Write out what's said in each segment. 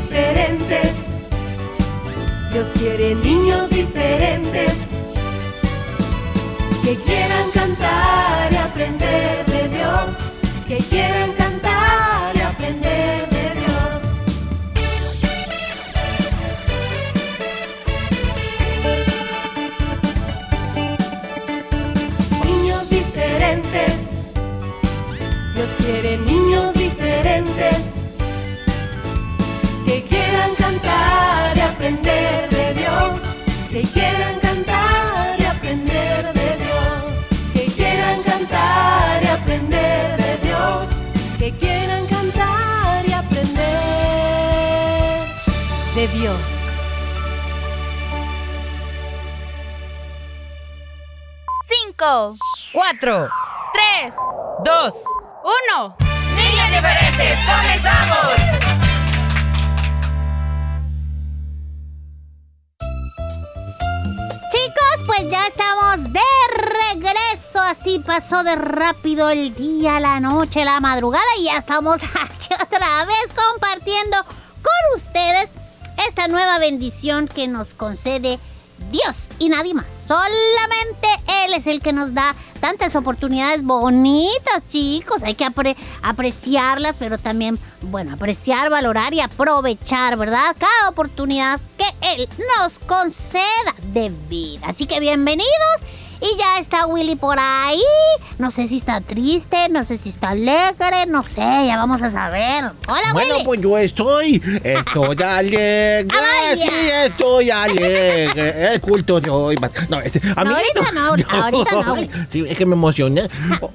diferentes, Dios quiere niños diferentes que quieran cantar y aprender de Dios, que quieran cantar y aprender de Dios. Niños diferentes, Dios quiere niños diferentes aprender de Dios, que quieran cantar y aprender de Dios, que quieran cantar y aprender de Dios, que quieran cantar y aprender de Dios. Cinco, Cuatro, tres, dos, uno. niños diferentes, comenzamos. Pasó de rápido el día, la noche, la madrugada y ya estamos aquí otra vez compartiendo con ustedes esta nueva bendición que nos concede Dios y nadie más. Solamente Él es el que nos da tantas oportunidades bonitas, chicos. Hay que apre- apreciarlas, pero también, bueno, apreciar, valorar y aprovechar, ¿verdad? Cada oportunidad que Él nos conceda de vida. Así que bienvenidos. Y ya está Willy por ahí. No sé si está triste, no sé si está alegre, no sé, ya vamos a saber. Hola, Bueno, Willy. pues yo estoy, estoy alegre, Ah, sí, estoy alegre. El culto de hoy. No, este, amiguito. ahorita no, ahorita no. Sí, es que me emocioné.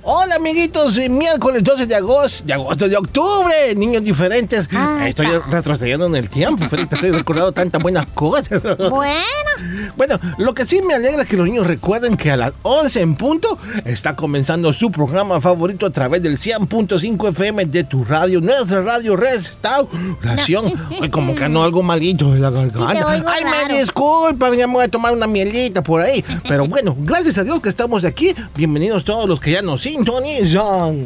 Hola, amiguitos, miércoles 12 de agosto, de agosto, de octubre, niños diferentes. Ah, estoy está. retrocediendo en el tiempo, Felita, estoy recordando tantas buenas cosas. Bueno, Bueno, lo que sí me alegra es que los niños recuerden que a las 11 en punto está comenzando su programa favorito a través del 100.5 FM de tu radio, nuestra radio Restauración. Hoy como que no algo malito de la garganta. Ay, raro. me disculpan, ya me voy a tomar una mielita por ahí. Pero bueno, gracias a Dios que estamos aquí. Bienvenidos todos los que ya nos sintonizan.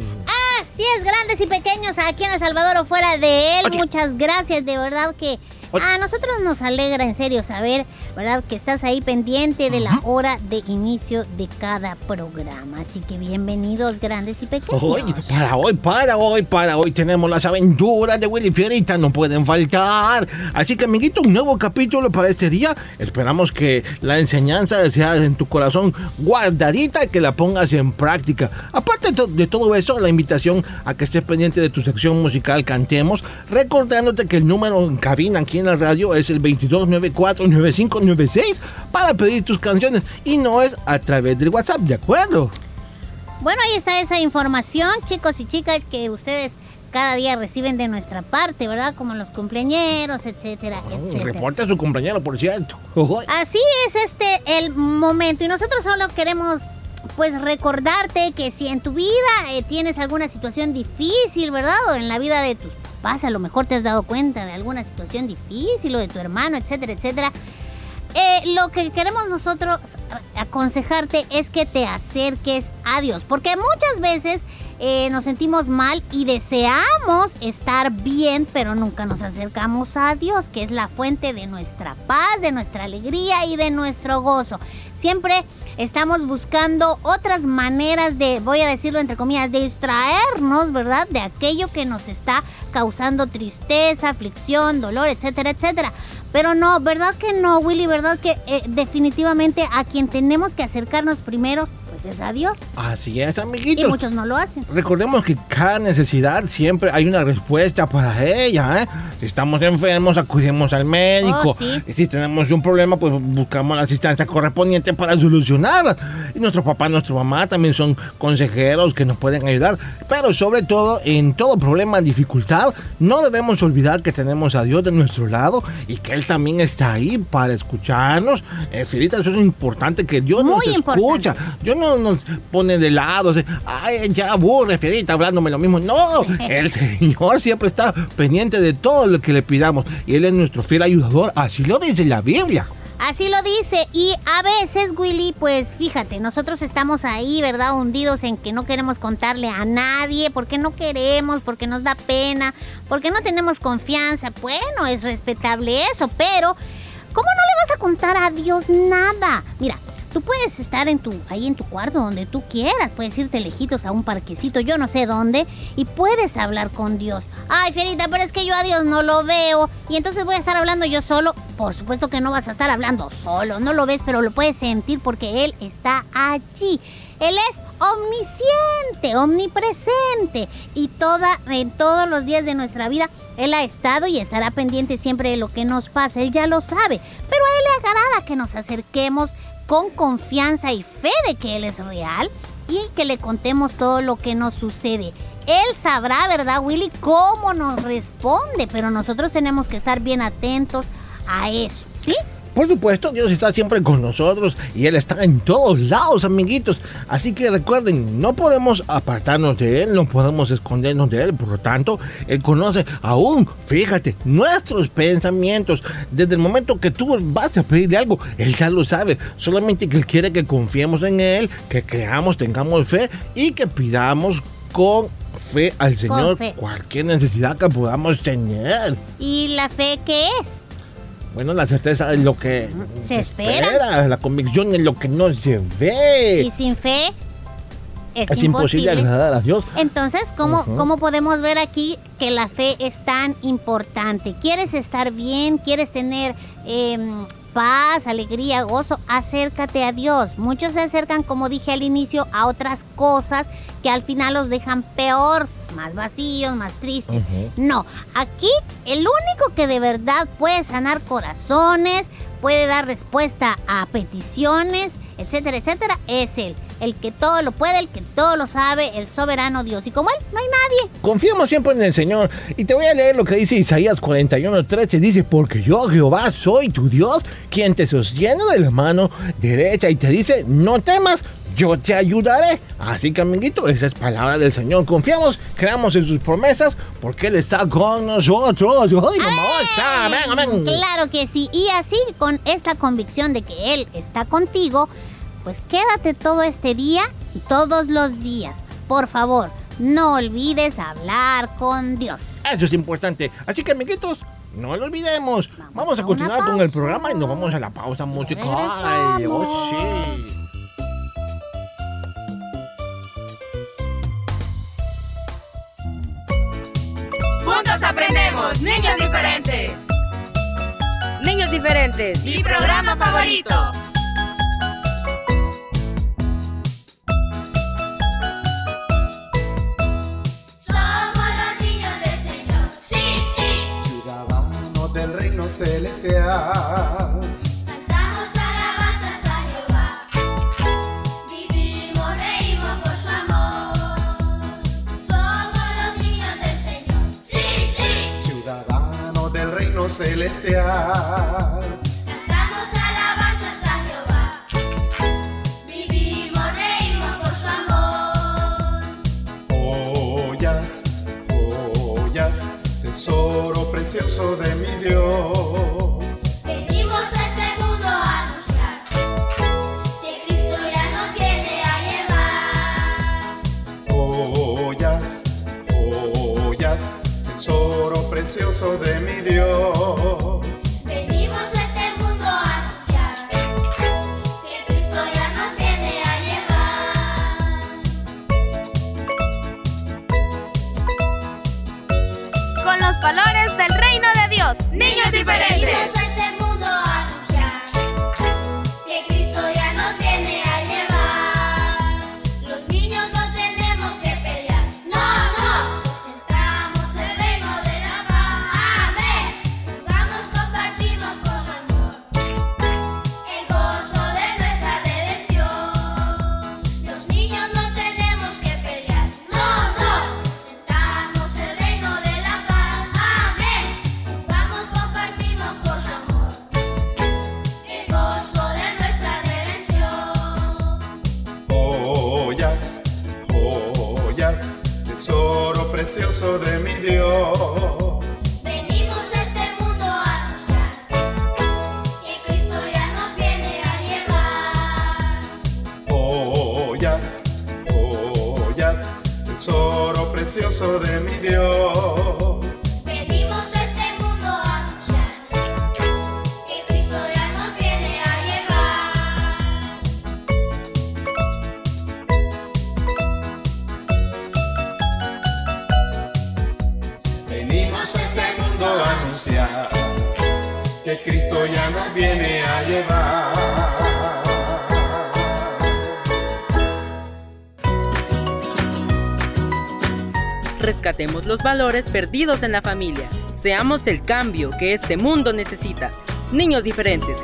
así es, grandes y pequeños, aquí en El Salvador o fuera de él. Oye. Muchas gracias, de verdad que Oye. a nosotros nos alegra en serio saber, ¿verdad? Que estás ahí pendiente de la hora de inicio de cada programa. Así que bienvenidos, grandes y pequeños. Hoy, para hoy, para hoy, para hoy tenemos las aventuras de Willy Fierita, no pueden faltar. Así que, amiguito, un nuevo capítulo para este día. Esperamos que la enseñanza sea en tu corazón guardadita y que la pongas en práctica. Aparte de todo eso, la invitación a que estés pendiente de tu sección musical Cantemos, recordándote que el número en cabina aquí en la radio es el 2294-9596 para pedir tus canciones y no es a través del WhatsApp, ¿de acuerdo? Bueno, ahí está esa información, chicos y chicas, que ustedes cada día reciben de nuestra parte, ¿verdad? Como los cumpleañeros, etcétera, etcétera. Reporte a su compañero, por cierto. Así es este el momento y nosotros solo queremos pues recordarte que si en tu vida eh, tienes alguna situación difícil, ¿verdad? O en la vida de tus papás a lo mejor te has dado cuenta de alguna situación difícil o de tu hermano, etcétera, etcétera. Eh, lo que queremos nosotros aconsejarte es que te acerques a Dios, porque muchas veces eh, nos sentimos mal y deseamos estar bien, pero nunca nos acercamos a Dios, que es la fuente de nuestra paz, de nuestra alegría y de nuestro gozo. Siempre estamos buscando otras maneras de, voy a decirlo entre comillas, de distraernos, ¿verdad? De aquello que nos está causando tristeza, aflicción, dolor, etcétera, etcétera. Pero no, ¿verdad que no, Willy? ¿Verdad que eh, definitivamente a quien tenemos que acercarnos primero, gracias a Dios. Así es, Y amiguitos. muchos no lo hacen. Recordemos que cada necesidad siempre hay una respuesta para ella. ¿eh? Si estamos enfermos, acudimos al médico. Oh, sí. Y si tenemos un problema, pues buscamos la asistencia correspondiente para solucionarla. Y nuestro papá, nuestra mamá también son consejeros que nos pueden ayudar. Pero sobre todo, en todo problema, dificultad, no debemos olvidar que tenemos a Dios de nuestro lado y que Él también está ahí para escucharnos. Eh, Filita, eso es importante, que Dios Muy nos importante. escucha. Dios no nos pone de lado. Ay, ya aburre, Fierita, hablándome lo mismo. No, el Señor siempre está pendiente de todo lo que le pidamos. Y Él es nuestro fiel ayudador. Así lo dice la Biblia. Así lo dice. Y a veces, Willy, pues fíjate, nosotros estamos ahí, ¿verdad? Hundidos en que no queremos contarle a nadie, porque no queremos, porque nos da pena, porque no tenemos confianza. Bueno, es respetable eso, pero ¿cómo no le vas a contar a Dios nada? Mira. Tú puedes estar en tu, ahí en tu cuarto donde tú quieras, puedes irte lejitos a un parquecito, yo no sé dónde, y puedes hablar con Dios. Ay, Fierita, pero es que yo a Dios no lo veo, y entonces voy a estar hablando yo solo. Por supuesto que no vas a estar hablando solo, no lo ves, pero lo puedes sentir porque Él está allí. Él es omnisciente, omnipresente y toda, en todos los días de nuestra vida Él ha estado y estará pendiente siempre de lo que nos pasa. Él ya lo sabe, pero a Él le agrada que nos acerquemos con confianza y fe de que Él es real y que le contemos todo lo que nos sucede. Él sabrá, ¿verdad, Willy, cómo nos responde, pero nosotros tenemos que estar bien atentos a eso, ¿sí? Por supuesto, Dios está siempre con nosotros y Él está en todos lados, amiguitos. Así que recuerden, no podemos apartarnos de Él, no podemos escondernos de Él. Por lo tanto, Él conoce aún, fíjate, nuestros pensamientos. Desde el momento que tú vas a pedirle algo, Él ya lo sabe. Solamente que Él quiere que confiemos en Él, que creamos, tengamos fe y que pidamos con fe al Señor fe. cualquier necesidad que podamos tener. ¿Y la fe qué es? Bueno, la certeza es lo que Se espera. La convicción es lo que no se ve. Y sin fe es, es imposible agradar a Dios. Entonces, ¿cómo, Ujú. ¿cómo podemos ver aquí que la fe es tan importante? ¿Quieres estar bien? ¿Quieres tener em, paz, alegría, gozo? Acércate a Dios. Muchos se acercan, como dije al inicio, a otras cosas que al final los dejan peor, más vacíos, más tristes. No, aquí el único que de verdad puede sanar corazones, puede dar respuesta a peticiones, etcétera, etcétera, es Él. El que todo lo puede, el que todo lo sabe, el soberano Dios. Y como Él, no hay nadie. Confiemos siempre en el Señor. Y te voy a leer lo que dice Isaías 41:13. Dice, porque yo Jehová soy tu Dios, quien te sostiene de la mano derecha y te dice, no temas. Yo te ayudaré. Así que, amiguito, esa es palabra del Señor. Confiamos, creamos en sus promesas, porque Él está con nosotros. ¡Ay, mamosa! Amén, amén. Claro que sí. Y así, con esta convicción de que Él está contigo, pues quédate todo este día y todos los días. Por favor, no olvides hablar con Dios. Eso es importante. Así que, amiguitos, no lo olvidemos. Vamos Vamos, a continuar con el programa y nos vamos a la pausa musical. Regresamos. Oh, sí. Juntos aprendemos, niños diferentes. Niños diferentes. Mi programa favorito. Somos los niños del Señor. Sí, sí. ciudadanos del reino celestial. Celestial. Cantamos alabanzas a Jehová. Vivimos, reímos por su amor. Joyas, joyas, tesoro precioso de mi Dios. Venimos a este mundo precioso de mi Dios. Venimos a este mundo a anunciar que Cristo ya nos viene a llevar. Venimos a este mundo a anunciar que Cristo ya nos viene a llevar. Rescatemos los valores perdidos en la familia. Seamos el cambio que este mundo necesita. Niños diferentes.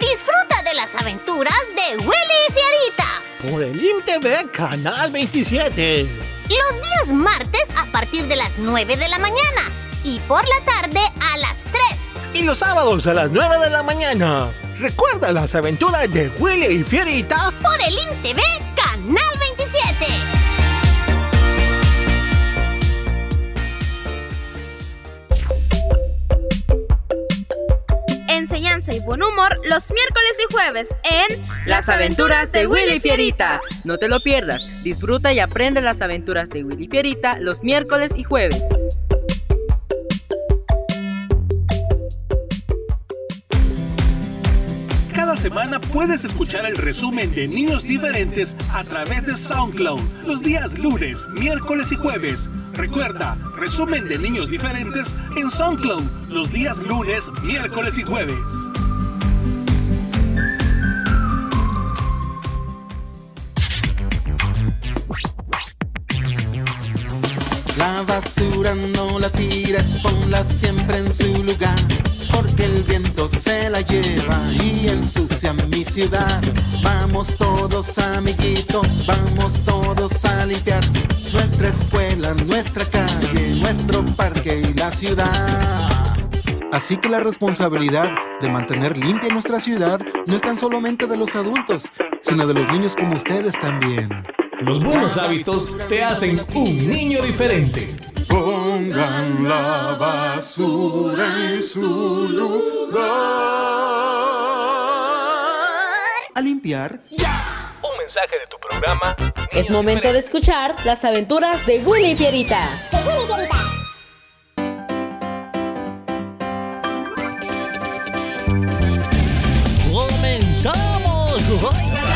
Disfruta de las aventuras de Willy y Fierita. Por el IMTV Canal 27. Los días martes a partir de las 9 de la mañana y por la tarde a las 3. Y los sábados a las 9 de la mañana. Recuerda las aventuras de Willy y Fierita. Por el INTV Canal 27. Enseñanza y buen humor los miércoles y jueves en Las aventuras de Willy Fierita. No te lo pierdas. Disfruta y aprende las aventuras de Willy Fierita los miércoles y jueves. Semana puedes escuchar el resumen de Niños Diferentes a través de SoundCloud los días lunes, miércoles y jueves. Recuerda, resumen de Niños Diferentes en SoundCloud los días lunes, miércoles y jueves. La basura no la tires, ponla siempre en su lugar, porque el viento se la lleva y ensucia mi ciudad. Vamos todos amiguitos, vamos todos a limpiar nuestra escuela, nuestra calle, nuestro parque y la ciudad. Así que la responsabilidad de mantener limpia nuestra ciudad no es tan solamente de los adultos, sino de los niños como ustedes también. Los buenos hábitos te hacen un niño diferente. Pongan la basura en su lugar. A limpiar. Un mensaje de tu programa. Es momento de escuchar las aventuras de Willy Fierita. ¡Comenzamos! Las aventuras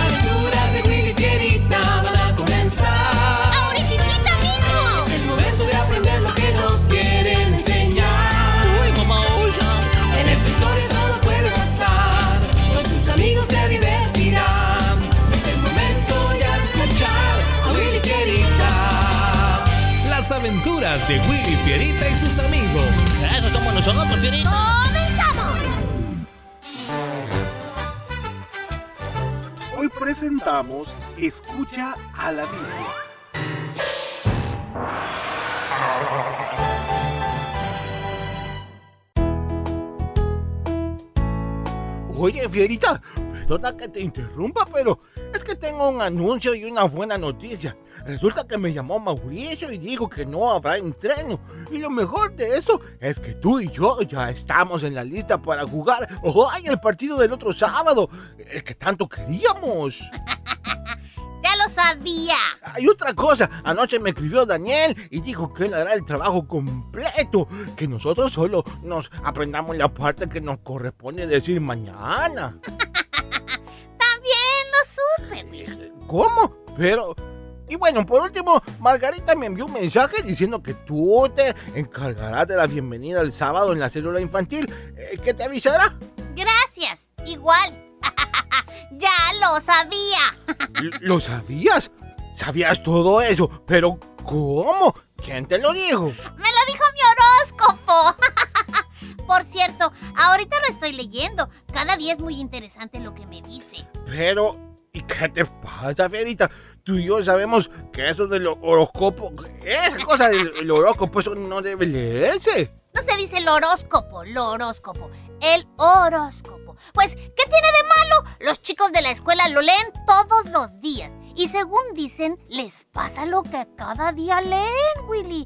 de Willy Fierita y sus amigos. Eso somos nosotros, Fierita. ¡Comenzamos! Hoy presentamos Escucha a la Biblia. Oye, Fierita, perdona que te interrumpa, pero es que tengo un anuncio y una buena noticia. Resulta que me llamó Mauricio y dijo que no habrá entreno. Y lo mejor de eso es que tú y yo ya estamos en la lista para jugar hoy el partido del otro sábado, el que tanto queríamos. ¡Ya lo sabía! Hay otra cosa, anoche me escribió Daniel y dijo que él hará el trabajo completo, que nosotros solo nos aprendamos la parte que nos corresponde decir mañana. ¿Cómo? Pero... Y bueno, por último, Margarita me envió un mensaje diciendo que tú te encargarás de la bienvenida el sábado en la célula infantil. eh, ¿Qué te avisará? Gracias. Igual. ya lo sabía. ¿Lo sabías? ¿Sabías todo eso? Pero ¿cómo? ¿Quién te lo dijo? Me lo dijo mi horóscopo. Por cierto, ahorita lo estoy leyendo. Cada día es muy interesante lo que me dice. Pero, ¿y qué te pasa, Fierita? Tú y yo sabemos que eso del horóscopo, esa cosa del horóscopo, eso no debe leerse. No se dice el horóscopo, el horóscopo, el horóscopo. Pues, ¿qué tiene de malo? Los chicos de la escuela lo leen todos los días. Y según dicen, les pasa lo que cada día leen, Willy.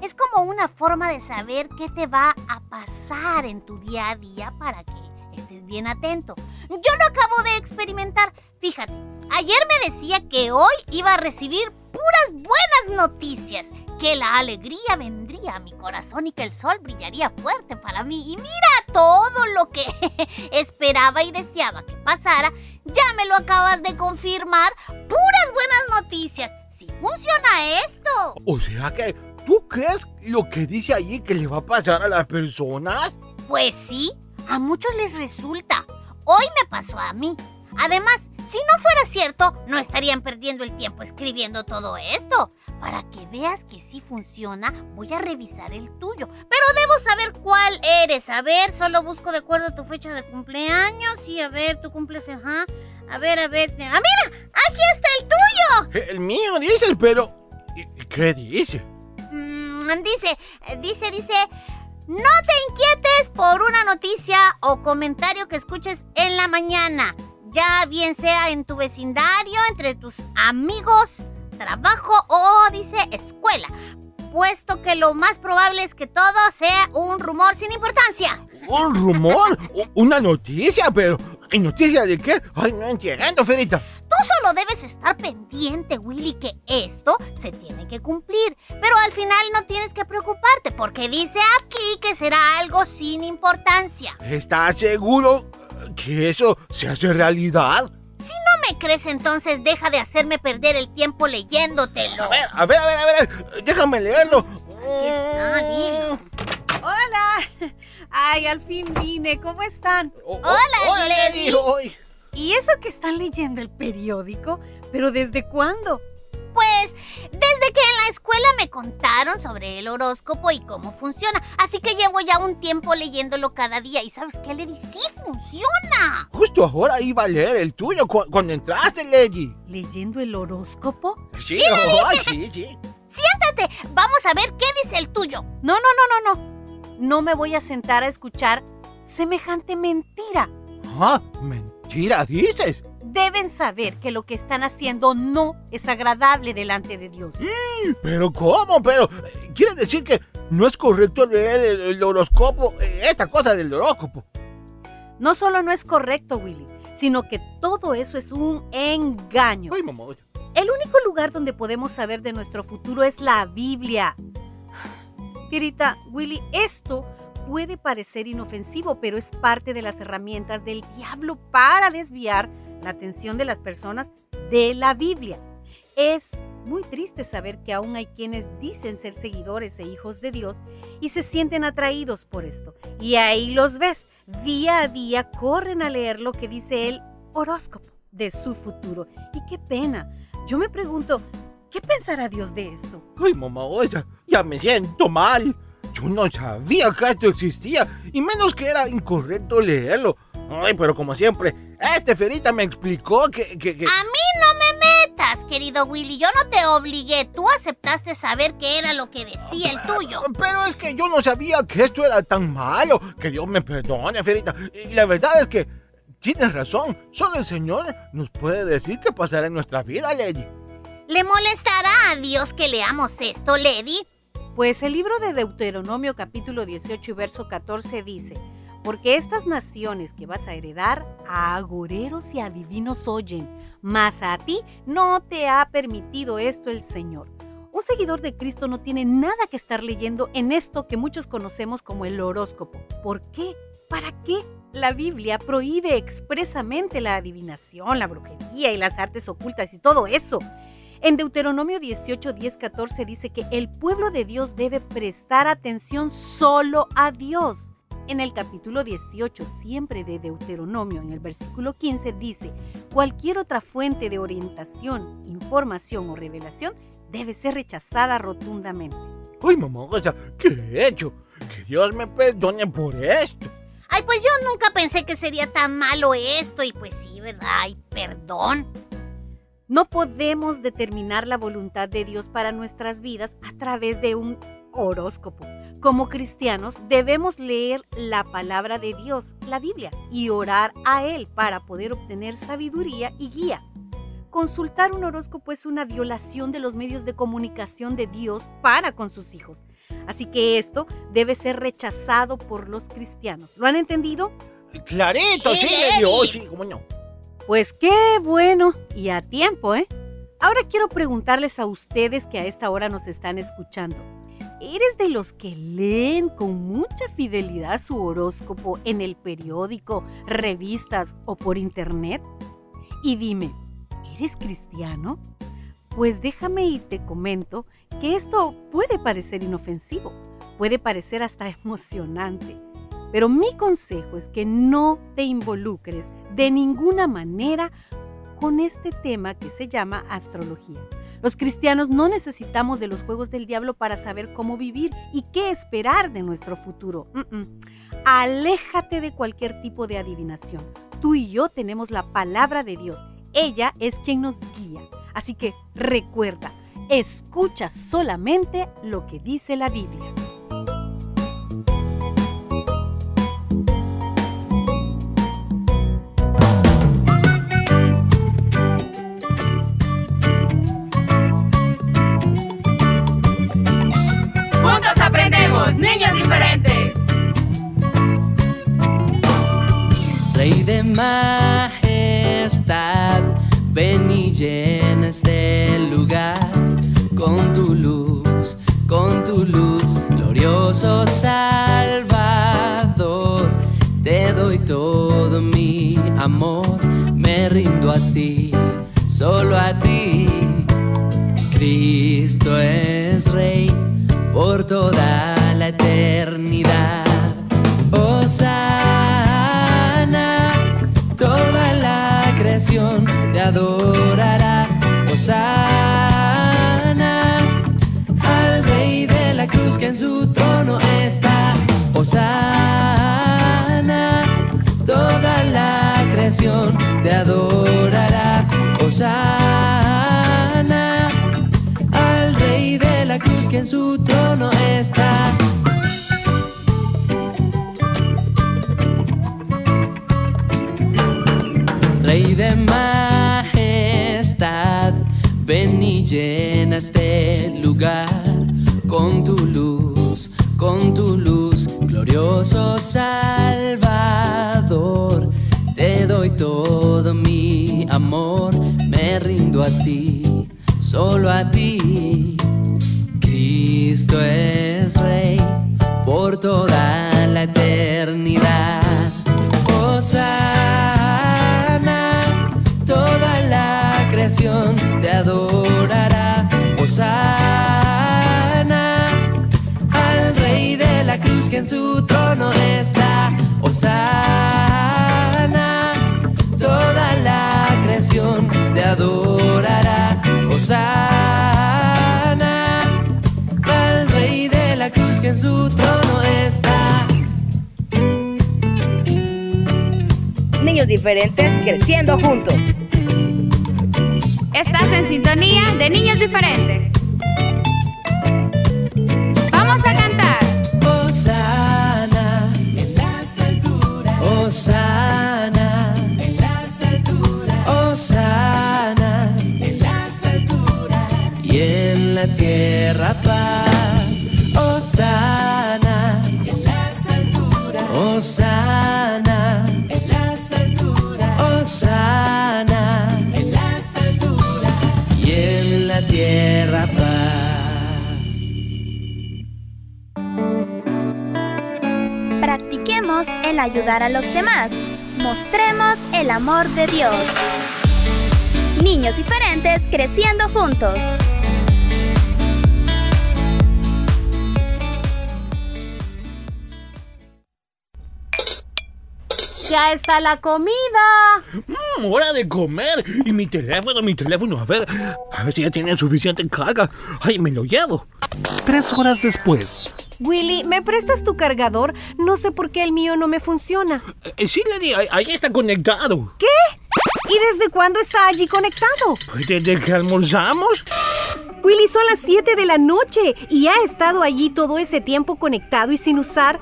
Es como una forma de saber qué te va a pasar en tu día a día para que estés bien atento. Yo lo acabo de experimentar. Fíjate, ayer me decía que hoy iba a recibir puras buenas noticias, que la alegría vendría a mi corazón y que el sol brillaría fuerte para mí. Y mira todo lo que esperaba y deseaba que pasara, ya me lo acabas de confirmar. Puras buenas noticias. Si funciona esto. O sea que, ¿tú crees lo que dice allí que le va a pasar a las personas? Pues sí, a muchos les resulta. Hoy me pasó a mí. Además, si no fuera cierto, no estarían perdiendo el tiempo escribiendo todo esto. Para que veas que sí funciona, voy a revisar el tuyo. Pero debo saber cuál eres. A ver, solo busco de acuerdo a tu fecha de cumpleaños. Y a ver, tú cumples, ajá. A ver, a ver. ¡Ah, mira! ¡Aquí está el tuyo! El mío, dices, pero... ¿y- ¿Qué dice? Mm, dice, eh, dice, dice. No te inquietes por una noticia o comentario que escuches en la mañana, ya bien sea en tu vecindario, entre tus amigos, trabajo o, dice, escuela, puesto que lo más probable es que todo sea un rumor sin importancia. ¿Un rumor? ¿Una noticia? Pero... ¿Y noticia de qué? Ay, no entiendo, Ferita. Tú solo debes estar pendiente, Willy, que esto se tiene que cumplir. Pero al final no tienes que preocuparte porque dice aquí que será algo sin importancia. ¿Estás seguro que eso se hace realidad? Si no me crees, entonces deja de hacerme perder el tiempo leyéndotelo. A ver, a ver, a ver, a ver. Déjame leerlo. Aquí está, dilo. Hola. Ay, al fin vine. ¿Cómo están? Hola, Lady. Hoy. ¿Y eso que están leyendo el periódico? ¿Pero desde cuándo? Pues desde que en la escuela me contaron sobre el horóscopo y cómo funciona. Así que llevo ya un tiempo leyéndolo cada día. ¿Y sabes qué, Lady? ¡Sí funciona! Justo ahora iba a leer el tuyo cu- cuando entraste, Lady. ¿Leyendo el horóscopo? Sí, Sí, sí, sí. Siéntate, vamos a ver qué dice el tuyo. No, no, no, no, no. No me voy a sentar a escuchar semejante mentira. Ah, mentira, dices. Deben saber que lo que están haciendo no es agradable delante de Dios. Pero ¿cómo? Pero, eh, ¿quiere decir que no es correcto leer el, el horóscopo? eh, Esta cosa del horóscopo. No solo no es correcto, Willy, sino que todo eso es un engaño. Ay, mamá. El único lugar donde podemos saber de nuestro futuro es la Biblia. Fierita, Willy, esto puede parecer inofensivo, pero es parte de las herramientas del diablo para desviar la atención de las personas de la Biblia. Es muy triste saber que aún hay quienes dicen ser seguidores e hijos de Dios y se sienten atraídos por esto. Y ahí los ves, día a día corren a leer lo que dice el horóscopo de su futuro. Y qué pena. Yo me pregunto, ¿qué pensará Dios de esto? Ay, mamá, oye, ya me siento mal. Yo no sabía que esto existía, y menos que era incorrecto leerlo. Ay, pero como siempre, este Ferita me explicó que... que, que- A mí no me metas, querido Willy. Yo no te obligué. Tú aceptaste saber qué era lo que decía el tuyo. Pero es que yo no sabía que esto era tan malo. Que Dios me perdone, Ferita. Y la verdad es que tienes razón. Solo el Señor nos puede decir qué pasará en nuestra vida, Lady. ¿Le molestará a Dios que leamos esto, Lady? Pues el libro de Deuteronomio capítulo 18 y verso 14 dice, porque estas naciones que vas a heredar a agoreros y adivinos oyen, mas a ti no te ha permitido esto el Señor. Un seguidor de Cristo no tiene nada que estar leyendo en esto que muchos conocemos como el horóscopo. ¿Por qué? ¿Para qué? La Biblia prohíbe expresamente la adivinación, la brujería y las artes ocultas y todo eso. En Deuteronomio 18, 10, 14 dice que el pueblo de Dios debe prestar atención solo a Dios. En el capítulo 18, siempre de Deuteronomio, en el versículo 15, dice, cualquier otra fuente de orientación, información o revelación debe ser rechazada rotundamente. Ay, mamá, o sea, ¿qué he hecho? Que Dios me perdone por esto. Ay, pues yo nunca pensé que sería tan malo esto. Y pues sí, ¿verdad? Ay, perdón. No podemos determinar la voluntad de Dios para nuestras vidas a través de un horóscopo. Como cristianos debemos leer la palabra de Dios, la Biblia, y orar a Él para poder obtener sabiduría y guía. Consultar un horóscopo es una violación de los medios de comunicación de Dios para con sus hijos. Así que esto debe ser rechazado por los cristianos. ¿Lo han entendido? Clarito, sí, le dio, sí, cómo no. Pues qué bueno y a tiempo, ¿eh? Ahora quiero preguntarles a ustedes que a esta hora nos están escuchando. ¿Eres de los que leen con mucha fidelidad su horóscopo en el periódico, revistas o por internet? Y dime, ¿eres cristiano? Pues déjame y te comento que esto puede parecer inofensivo, puede parecer hasta emocionante, pero mi consejo es que no te involucres de ninguna manera con este tema que se llama astrología. Los cristianos no necesitamos de los juegos del diablo para saber cómo vivir y qué esperar de nuestro futuro. Aléjate de cualquier tipo de adivinación. Tú y yo tenemos la palabra de Dios. Ella es quien nos guía. Así que recuerda, escucha solamente lo que dice la Biblia. Majestad, ven y llena este lugar con tu luz, con tu luz, glorioso Salvador. Te doy todo mi amor, me rindo a ti, solo a ti. Cristo es Rey por toda la eternidad. Su trono está. Osana, toda la creación te adorará. Osana, al Rey de la cruz que en su trono está. Rey de majestad, ven y llena este lugar con tu luz, con tu luz, glorioso Salvador. Te doy todo mi amor, me rindo a ti, solo a ti. Cristo es Rey por toda la eternidad. Osana, toda la creación te adorará. Osana, que en su trono está. Osana, toda la creación te adorará. Osana, al Rey de la cruz que en su trono está. Niños diferentes creciendo juntos. Estás en sintonía de niños diferentes. Osana Practiquemos el ayudar a los demás. Mostremos el amor de Dios. Niños diferentes creciendo juntos. Ya está la comida. Mm, hora de comer. Y mi teléfono, mi teléfono. A ver, a ver si ya tiene suficiente carga. Ay, me lo llevo. Tres horas después. Willy, ¿me prestas tu cargador? No sé por qué el mío no me funciona. Eh, sí, Lady, ahí, ahí está conectado. ¿Qué? ¿Y desde cuándo está allí conectado? Pues desde que almorzamos. Willy, son las 7 de la noche y ha estado allí todo ese tiempo conectado y sin usar.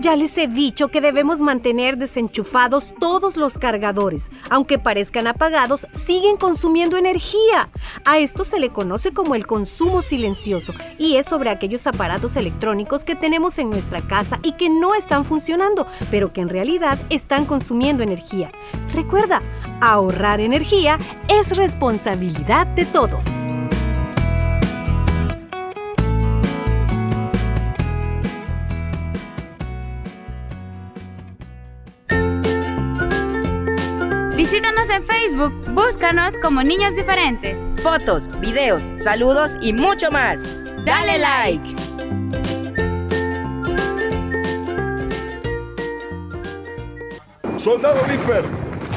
Ya les he dicho que debemos mantener desenchufados todos los cargadores. Aunque parezcan apagados, siguen consumiendo energía. A esto se le conoce como el consumo silencioso y es sobre aquellos aparatos electrónicos que tenemos en nuestra casa y que no están funcionando, pero que en realidad están consumiendo energía. Recuerda, ahorrar energía es responsabilidad de todos. Visítanos en Facebook, búscanos como Niños Diferentes. Fotos, videos, saludos y mucho más. Dale like. Soldado Viper,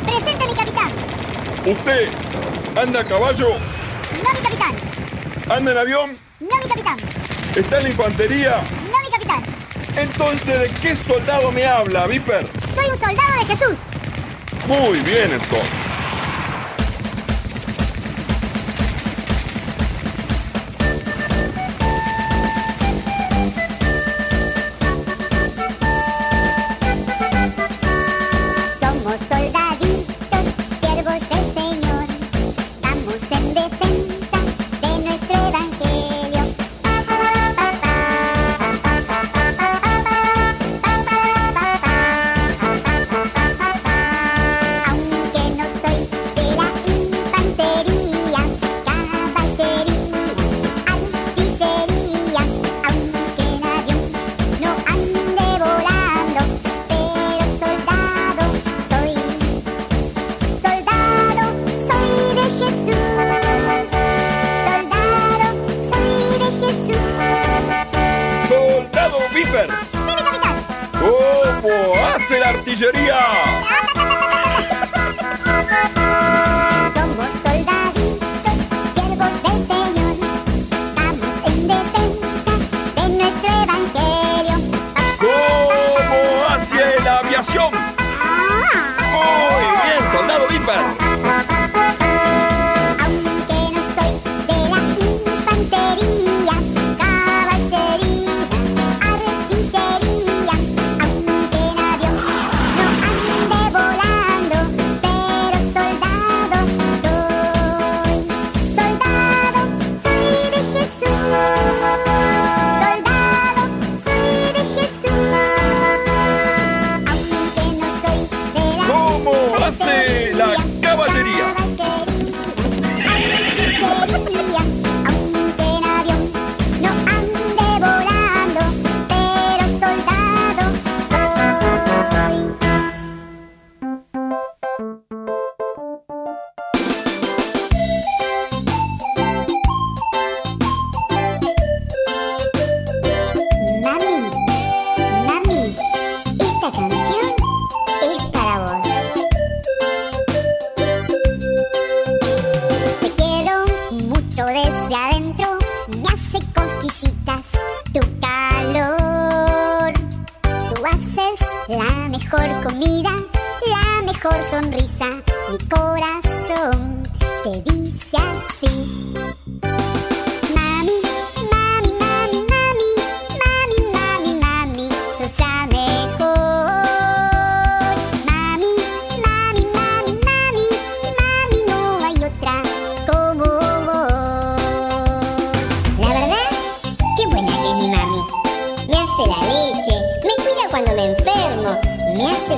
Presente, mi capitán. ¿usted anda a caballo? No, mi capitán. ¿Anda en avión? No, mi capitán. ¿Está en la infantería? No, mi capitán. Entonces, ¿de qué soldado me habla, Viper? Soy un soldado de Jesús. Muy bien, entonces.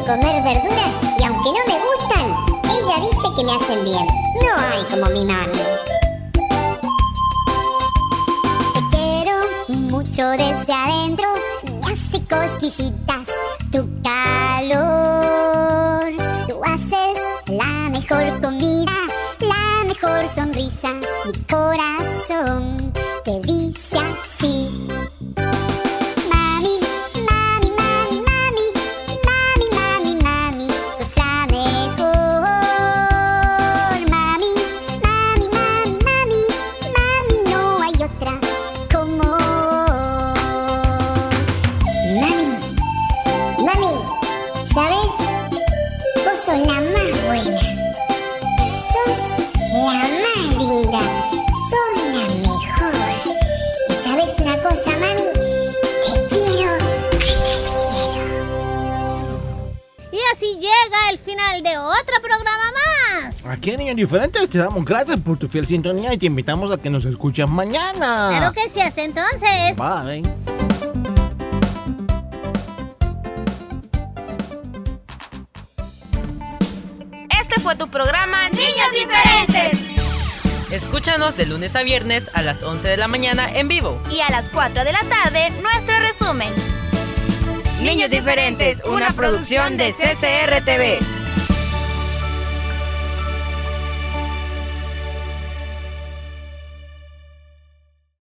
Comer verduras y aunque no me gustan, ella dice que me hacen bien. No hay como mi mami. Te quiero mucho desde adentro, me hace cosquillitas tu calor. Tú haces la mejor comida, Diferentes te damos gracias por tu fiel sintonía y te invitamos a que nos escuches mañana. Claro que sí, hasta entonces. Bye. Este fue tu programa Niños Diferentes. Escúchanos de lunes a viernes a las 11 de la mañana en vivo. Y a las 4 de la tarde, nuestro resumen. Niños Diferentes, una producción de CCR TV.